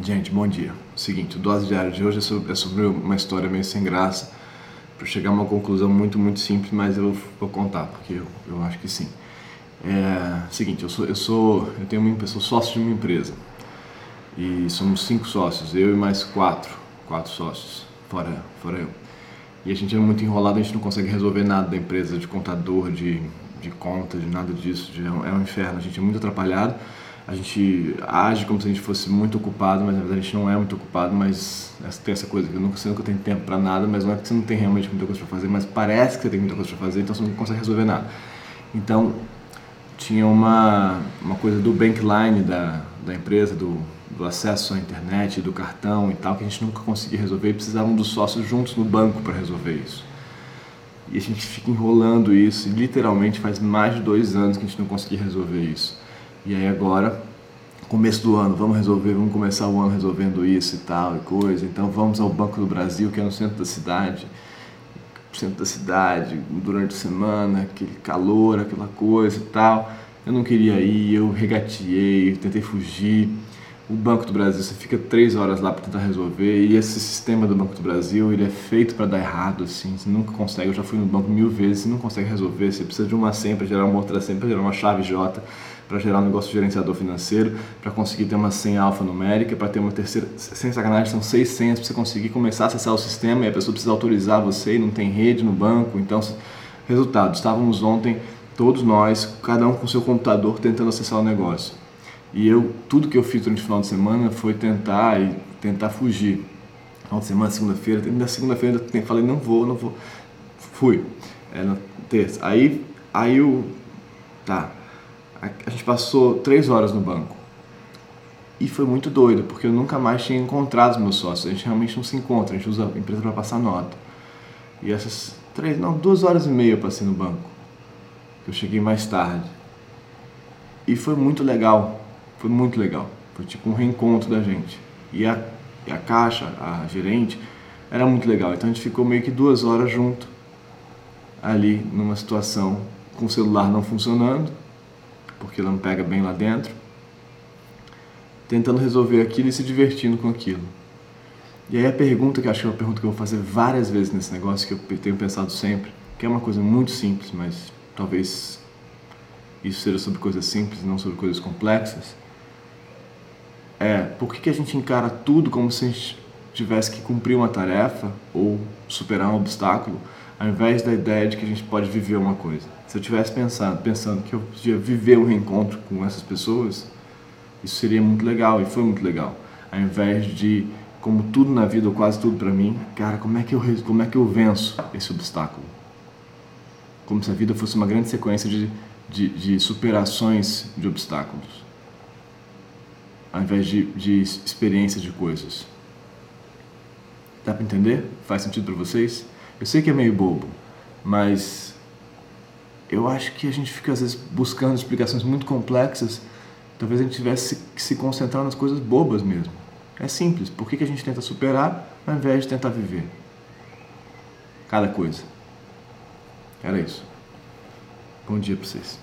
Gente, bom dia. Seguinte, o Dose Diário de hoje é sobre uma história meio sem graça, para chegar a uma conclusão muito, muito simples, mas eu vou contar, porque eu, eu acho que sim. É seguinte, eu sou, eu sou, eu tenho uma, eu sou sócio de uma empresa e somos cinco sócios, eu e mais quatro, quatro sócios, fora, fora eu. E a gente é muito enrolado, a gente não consegue resolver nada da empresa, de contador, de, de conta, de nada disso, de, é um inferno, a gente é muito atrapalhado a gente age como se a gente fosse muito ocupado, mas na verdade a gente não é muito ocupado, mas tem essa coisa que eu nunca sei nunca tenho tempo para nada, mas não é que você não tem realmente muita coisa para fazer, mas parece que você tem muita coisa para fazer, então você não consegue resolver nada. Então, tinha uma, uma coisa do bankline da, da empresa, do, do acesso à internet, do cartão e tal, que a gente nunca conseguia resolver e precisavam dos sócios juntos no banco para resolver isso. E a gente fica enrolando isso, e literalmente faz mais de dois anos que a gente não conseguia resolver isso. E aí agora, começo do ano, vamos resolver, vamos começar o ano resolvendo isso e tal e coisa. Então vamos ao Banco do Brasil, que é no centro da cidade. Centro da cidade, durante a semana, aquele calor, aquela coisa e tal. Eu não queria ir, eu regateei, tentei fugir. O Banco do Brasil, você fica três horas lá para tentar resolver e esse sistema do Banco do Brasil, ele é feito para dar errado, assim, você nunca consegue, eu já fui no banco mil vezes, você não consegue resolver, você precisa de uma senha para gerar uma outra senha para gerar uma chave J, para gerar um negócio de gerenciador financeiro, para conseguir ter uma senha alfanumérica, para ter uma terceira, sem sacanagem, são seis senhas para você conseguir começar a acessar o sistema e a pessoa precisa autorizar você e não tem rede no banco. Então, resultado, estávamos ontem todos nós, cada um com seu computador tentando acessar o negócio. E eu, tudo que eu fiz durante o final de semana foi tentar e tentar fugir. Final de semana, segunda-feira, na segunda-feira eu falei, não vou, não vou. Fui. É na terça. Aí, aí eu, tá, a gente passou três horas no banco. E foi muito doido, porque eu nunca mais tinha encontrado os meus sócios. A gente realmente não se encontra, a gente usa a empresa para passar nota. E essas três, não, duas horas e meia eu passei no banco. Eu cheguei mais tarde. E foi muito legal, foi muito legal. Foi tipo um reencontro da gente. E a, e a caixa, a gerente, era muito legal. Então a gente ficou meio que duas horas junto, ali numa situação com o celular não funcionando porque ela não pega bem lá dentro, tentando resolver aquilo e se divertindo com aquilo. E aí a pergunta que eu acho que é uma pergunta que eu vou fazer várias vezes nesse negócio, que eu tenho pensado sempre, que é uma coisa muito simples, mas talvez isso seja sobre coisas simples, não sobre coisas complexas, é por que, que a gente encara tudo como se a gente tivesse que cumprir uma tarefa ou superar um obstáculo, ao invés da ideia de que a gente pode viver uma coisa. Se eu tivesse pensado, pensando que eu podia viver um reencontro com essas pessoas, isso seria muito legal e foi muito legal. Ao invés de, como tudo na vida, ou quase tudo para mim, cara, como é que eu como é que eu venço esse obstáculo? Como se a vida fosse uma grande sequência de, de, de superações de obstáculos, ao invés de, de experiências de coisas. Dá para entender? Faz sentido para vocês? Eu sei que é meio bobo, mas eu acho que a gente fica às vezes buscando explicações muito complexas. Talvez a gente tivesse que se concentrar nas coisas bobas mesmo. É simples. Por que, que a gente tenta superar ao invés de tentar viver? Cada coisa. Era isso. Bom dia para vocês.